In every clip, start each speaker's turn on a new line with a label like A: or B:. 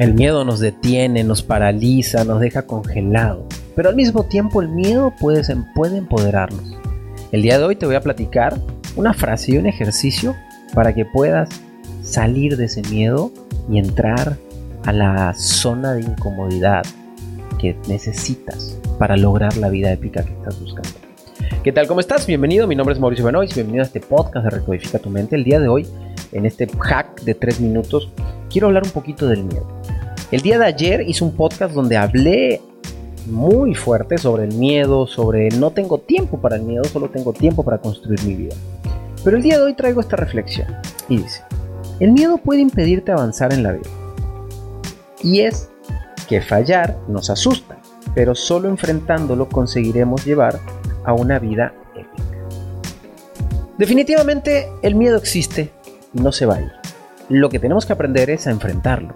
A: El miedo nos detiene, nos paraliza, nos deja congelado. Pero al mismo tiempo el miedo puede, puede empoderarnos. El día de hoy te voy a platicar una frase y un ejercicio para que puedas salir de ese miedo y entrar a la zona de incomodidad que necesitas para lograr la vida épica que estás buscando. ¿Qué tal? ¿Cómo estás? Bienvenido, mi nombre es Mauricio Benoist, bienvenido a este podcast de Recodifica tu Mente. El día de hoy, en este hack de 3 minutos, quiero hablar un poquito del miedo. El día de ayer hice un podcast donde hablé muy fuerte sobre el miedo, sobre no tengo tiempo para el miedo, solo tengo tiempo para construir mi vida. Pero el día de hoy traigo esta reflexión y dice, el miedo puede impedirte avanzar en la vida. Y es que fallar nos asusta, pero solo enfrentándolo conseguiremos llevar a una vida épica. Definitivamente el miedo existe y no se va a ir. Lo que tenemos que aprender es a enfrentarlo.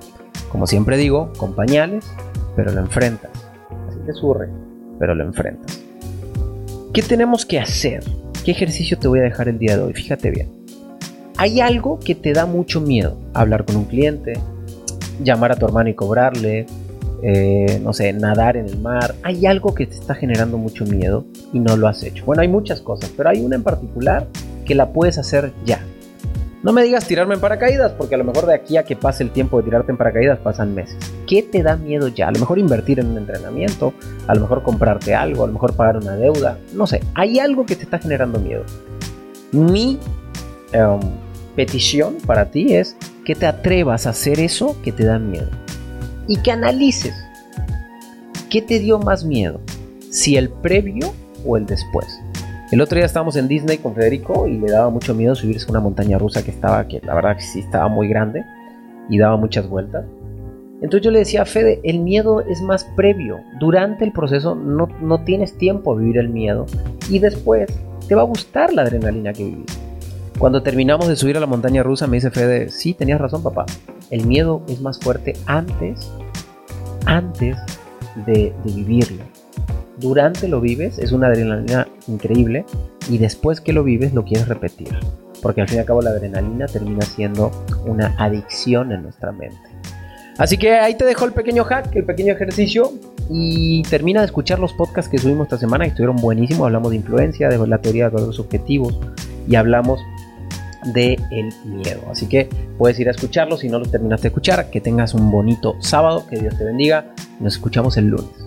A: Como siempre digo, con pañales, pero lo enfrentas. Así te surre, pero lo enfrentas. ¿Qué tenemos que hacer? ¿Qué ejercicio te voy a dejar el día de hoy? Fíjate bien. Hay algo que te da mucho miedo. Hablar con un cliente, llamar a tu hermano y cobrarle, eh, no sé, nadar en el mar. Hay algo que te está generando mucho miedo y no lo has hecho. Bueno, hay muchas cosas, pero hay una en particular que la puedes hacer ya. No me digas tirarme en paracaídas, porque a lo mejor de aquí a que pase el tiempo de tirarte en paracaídas pasan meses. ¿Qué te da miedo ya? A lo mejor invertir en un entrenamiento, a lo mejor comprarte algo, a lo mejor pagar una deuda, no sé, hay algo que te está generando miedo. Mi em, petición para ti es que te atrevas a hacer eso que te da miedo y que analices qué te dio más miedo, si el previo o el después. El otro día estábamos en Disney con Federico y le daba mucho miedo subirse a una montaña rusa que estaba, que la verdad sí estaba muy grande y daba muchas vueltas. Entonces yo le decía a Fede, el miedo es más previo. Durante el proceso no, no tienes tiempo a vivir el miedo y después te va a gustar la adrenalina que vivís. Cuando terminamos de subir a la montaña rusa me dice Fede, sí, tenías razón papá. El miedo es más fuerte antes, antes de, de vivirlo durante lo vives es una adrenalina increíble y después que lo vives lo quieres repetir. Porque al fin y al cabo la adrenalina termina siendo una adicción en nuestra mente. Así que ahí te dejo el pequeño hack, el pequeño ejercicio y termina de escuchar los podcasts que subimos esta semana que estuvieron buenísimos. Hablamos de influencia, de la teoría de los objetivos y hablamos de el miedo. Así que puedes ir a escucharlos si no los terminaste de escuchar. Que tengas un bonito sábado, que Dios te bendiga. Nos escuchamos el lunes.